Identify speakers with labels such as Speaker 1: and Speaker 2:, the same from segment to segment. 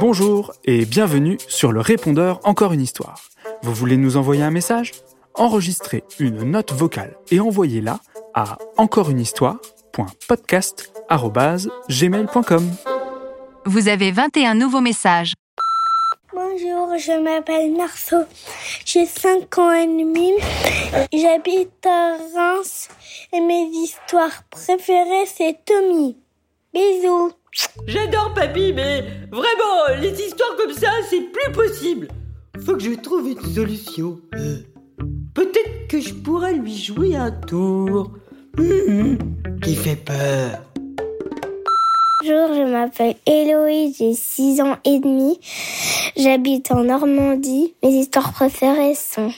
Speaker 1: Bonjour et bienvenue sur le répondeur Encore une histoire. Vous voulez nous envoyer un message? Enregistrez une note vocale et envoyez-la à encoreunehistoire.podcast@gmail.com.
Speaker 2: Vous avez 21 nouveaux messages.
Speaker 3: Bonjour, je m'appelle Marceau. J'ai 5 ans et demi. J'habite à Reims et mes histoires préférées c'est Tommy. Bisous.
Speaker 4: J'adore papy, mais vraiment, les histoires comme ça, c'est plus possible. Faut que je trouve une solution. Euh, Peut-être que je pourrais lui jouer un tour. Hum, Qui fait peur.
Speaker 3: Bonjour, je m'appelle Héloïse, j'ai 6 ans et demi. J'habite en Normandie. Mes histoires préférées sont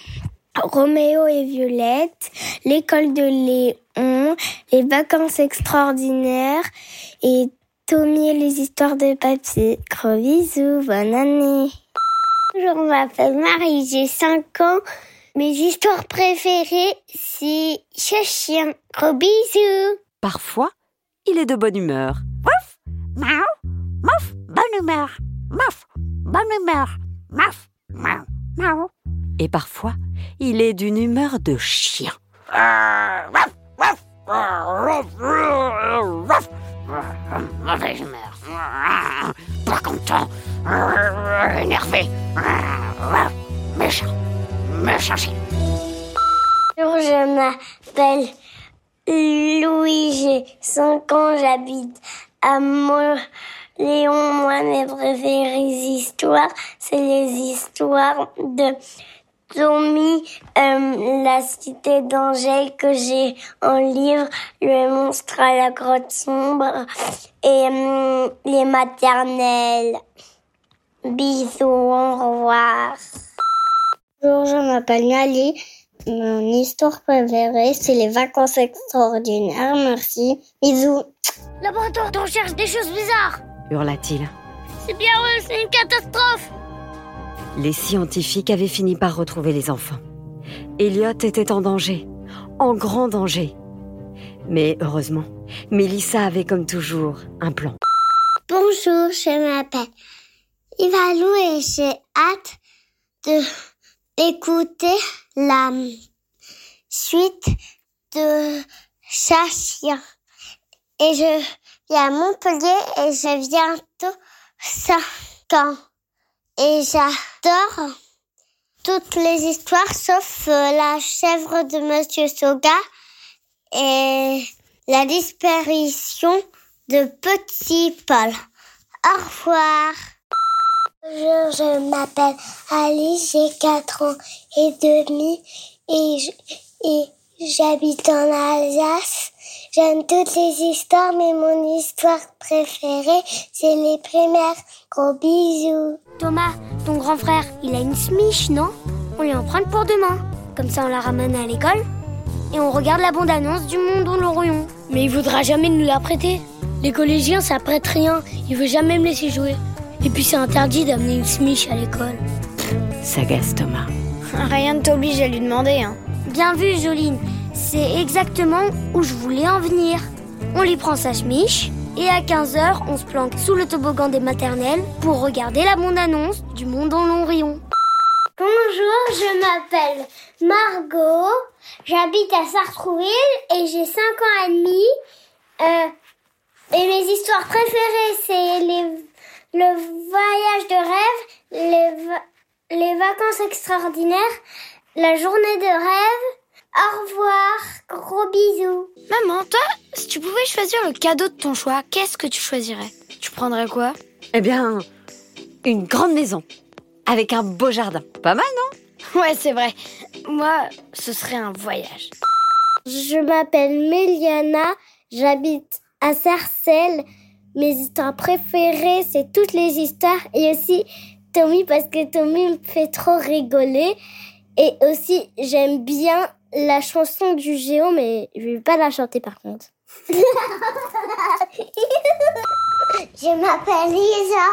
Speaker 3: Roméo et Violette, l'école de Léon, les vacances extraordinaires et Tommy et les histoires de papier. Gros bisous, bonne année. Bonjour, je m'appelle Marie, j'ai 5 ans. Mes histoires préférées, c'est Chien. Gros bisous.
Speaker 5: Parfois, il est de bonne humeur.
Speaker 6: Mouf, miaou, mouf, bonne humeur, mouf, bonne humeur, mouf.
Speaker 5: Et parfois, il est d'une humeur de chien.
Speaker 6: Mauvaise humeur, pas content, énervé, méchant, méchant.
Speaker 3: Bonjour, je m'appelle Louis, j'ai 5 ans, j'habite à Montléon. Moi, mes préférées histoires, c'est les histoires de Tommy, euh, la cité d'Angèle que j'ai en livre, le monstre à la grotte sombre et euh, les maternelles. Bisous, au revoir. Bonjour, je m'appelle Nali. Mon histoire préférée, c'est les vacances extraordinaires. Merci. Bisous.
Speaker 7: Laboratoire, on cherche des choses bizarres.
Speaker 5: hurla-t-il.
Speaker 7: C'est bien eux, c'est une catastrophe.
Speaker 5: Les scientifiques avaient fini par retrouver les enfants. Elliot était en danger, en grand danger. Mais heureusement, Mélissa avait comme toujours un plan.
Speaker 3: Bonjour, je m'appelle Ivalou et j'ai hâte de d'écouter la suite de Chachien. Et je vis à Montpellier et j'ai bientôt 5 ans. Et j'adore toutes les histoires sauf euh, la chèvre de Monsieur Soga et la disparition de Petit Paul. Au revoir. Bonjour, je m'appelle Alice, j'ai 4 ans et demi et je- et j'habite en Alsace. J'aime toutes les histoires, mais mon histoire préférée, c'est les primaires. Gros bisous.
Speaker 7: Thomas, ton grand frère, il a une smiche, non? On lui en prend pour demain. Comme ça, on la ramène à l'école et on regarde la bande-annonce du monde au l'Orion.
Speaker 8: Mais il voudra jamais nous la prêter. Les collégiens, ça prête rien. Il veut jamais me laisser jouer. Et puis c'est interdit d'amener une smiche à l'école.
Speaker 5: Sagace Thomas.
Speaker 8: Rien ne t'oblige à lui demander, hein.
Speaker 7: Bien vu, Joline. C'est exactement où je voulais en venir. On lui prend sa smiche et à 15h, on se planque sous le toboggan des maternelles pour regarder la bande-annonce du monde en long rayon.
Speaker 3: Bonjour, je m'appelle Margot. J'habite à Sartrouville et j'ai 5 ans et demi. Euh, et mes histoires préférées, c'est les, le voyage de rêve, les vacances extraordinaires, la journée de rêve. Au revoir, gros bisous.
Speaker 8: Maman, toi, si tu pouvais choisir le cadeau de ton choix, qu'est-ce que tu choisirais? Tu prendrais quoi?
Speaker 5: Eh bien, une grande maison, avec un beau jardin. Pas mal, non?
Speaker 8: Ouais, c'est vrai. Moi, ce serait un voyage.
Speaker 3: Je m'appelle Méliana, j'habite à Sarcelles. Mes histoires préférées, c'est toutes les histoires et aussi Tommy parce que Tommy me fait trop rigoler. Et aussi, j'aime bien la chanson du géant, mais je vais pas la chanter par contre. je m'appelle Lisa,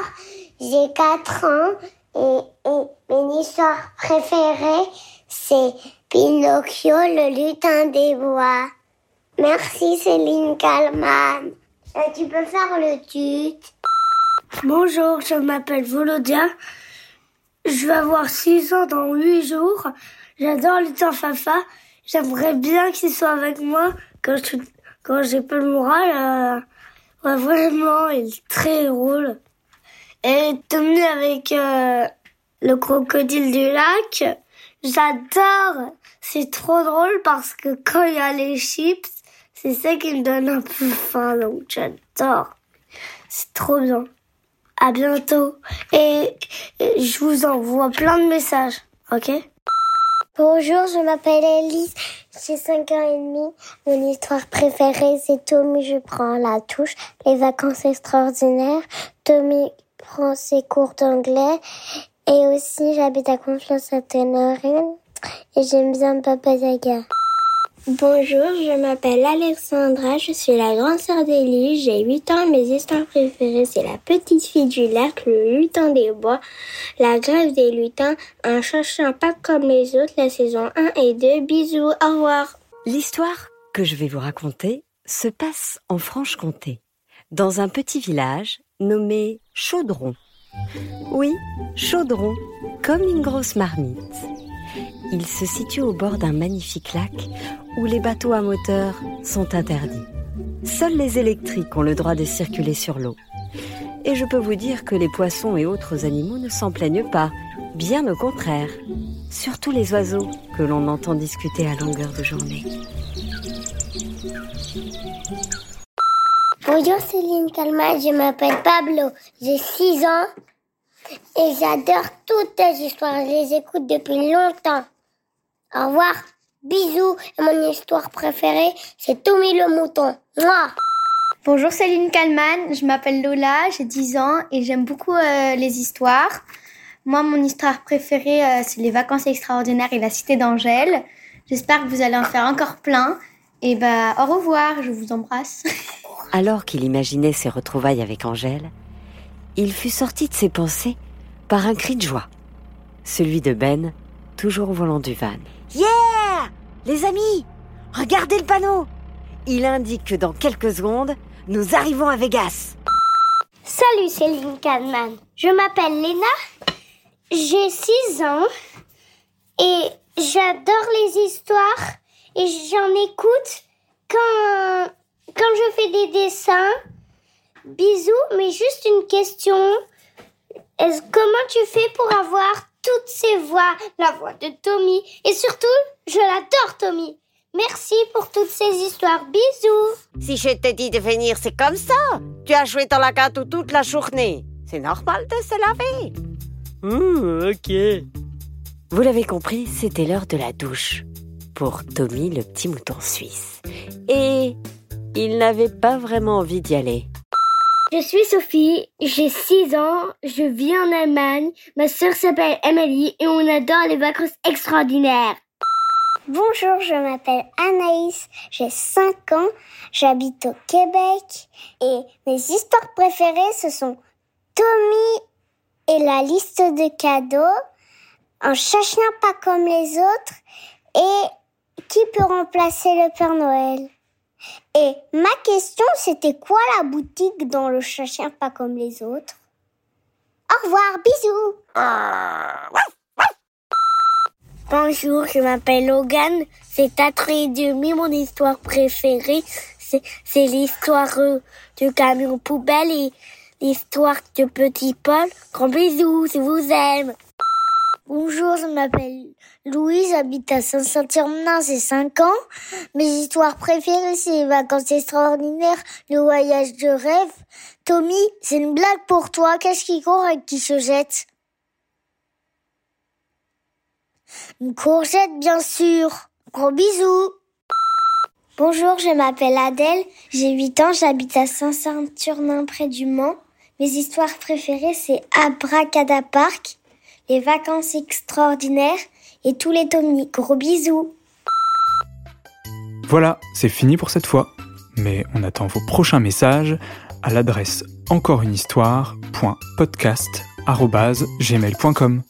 Speaker 3: j'ai 4 ans et, et mes histoires préférées, c'est Pinocchio, le lutin des bois. Merci Céline Kalman. Tu peux faire le tut.
Speaker 8: Bonjour, je m'appelle Volodia. Je vais avoir 6 ans dans 8 jours. J'adore le temps Fafa. J'aimerais bien qu'il soit avec moi quand je quand j'ai pas le moral. Euh, ouais, vraiment, il est très drôle. Et Tommy avec euh, le crocodile du lac, j'adore. C'est trop drôle parce que quand il y a les chips, c'est ça qui me donne un peu faim, donc j'adore. C'est trop bien. À bientôt. Et, et je vous envoie plein de messages, ok?
Speaker 3: Bonjour, je m'appelle Elise, j'ai 5 ans et demi. Mon histoire préférée, c'est Tommy, je prends la touche. Les vacances extraordinaires. Tommy prend ses cours d'anglais. Et aussi, j'habite à Ténorine. Et j'aime bien Papa Yaga. Bonjour, je m'appelle Alexandra, je suis la grande sœur d'Élie, j'ai 8 ans, mes histoires préférées c'est La petite fille du lac, Le lutin des bois, La grève des lutins, Un cherchant pas comme les autres, la saison 1 et 2, bisous, au revoir.
Speaker 5: L'histoire que je vais vous raconter se passe en Franche-Comté, dans un petit village nommé Chaudron. Oui, Chaudron, comme une grosse marmite. Il se situe au bord d'un magnifique lac où les bateaux à moteur sont interdits. Seuls les électriques ont le droit de circuler sur l'eau. Et je peux vous dire que les poissons et autres animaux ne s'en plaignent pas, bien au contraire. Surtout les oiseaux que l'on entend discuter à longueur de journée.
Speaker 3: Bonjour Céline Calma, je m'appelle Pablo, j'ai 6 ans et j'adore toutes tes histoires, je les écoute depuis longtemps. Au revoir, bisous, et mon histoire préférée, c'est Tommy le mouton. Moi.
Speaker 9: Bonjour Céline Kalman, je m'appelle Lola, j'ai 10 ans et j'aime beaucoup euh, les histoires. Moi, mon histoire préférée, euh, c'est les vacances extraordinaires et la cité d'Angèle. J'espère que vous allez en faire encore plein. Et bah, au revoir, je vous embrasse.
Speaker 5: Alors qu'il imaginait ses retrouvailles avec Angèle, il fut sorti de ses pensées par un cri de joie. Celui de Ben, toujours au volant du van. Yeah Les amis, regardez le panneau Il indique que dans quelques secondes, nous arrivons à Vegas.
Speaker 3: Salut Céline Kahneman, je m'appelle Léna, j'ai 6 ans et j'adore les histoires et j'en écoute quand, quand je fais des dessins. Bisous, mais juste une question. Est-ce, comment tu fais pour avoir toutes ces voix La voix de Tommy. Et surtout, je l'adore Tommy. Merci pour toutes ces histoires. Bisous.
Speaker 10: Si je t'ai dit de venir, c'est comme ça. Tu as joué dans la gâteau toute la journée. C'est normal de se laver.
Speaker 4: Ouh, ok.
Speaker 5: Vous l'avez compris, c'était l'heure de la douche pour Tommy le petit mouton suisse. Et il n'avait pas vraiment envie d'y aller.
Speaker 8: Je suis Sophie, j'ai 6 ans, je vis en Allemagne, ma sœur s'appelle Emily et on adore les vacances extraordinaires.
Speaker 3: Bonjour, je m'appelle Anaïs, j'ai 5 ans, j'habite au Québec et mes histoires préférées ce sont Tommy et la liste de cadeaux, un chacun pas comme les autres et qui peut remplacer le Père Noël. Et ma question, c'était quoi la boutique dans le chien pas comme les autres? Au revoir, bisous Bonjour, je m'appelle Logan. C'est à et demi mon histoire préférée. C'est, c'est l'histoire euh, du camion poubelle et l'histoire de Petit Paul. Grand bisous, je vous aime. Bonjour, je m'appelle Louise, j'habite à Saint-Saturnin, j'ai 5 ans. Mes histoires préférées, c'est les vacances extraordinaires, le voyage de rêve. Tommy, c'est une blague pour toi, qu'est-ce qui court et qui se jette? Une courgette, bien sûr. Gros bisous. Bonjour, je m'appelle Adèle, j'ai 8 ans, j'habite à Saint-Saturnin près du Mans. Mes histoires préférées, c'est Abracadapark, les vacances extraordinaires et tous les Tommy. Gros bisous.
Speaker 1: Voilà, c'est fini pour cette fois. Mais on attend vos prochains messages à l'adresse encoreunehistoire.podcast.gmail.com.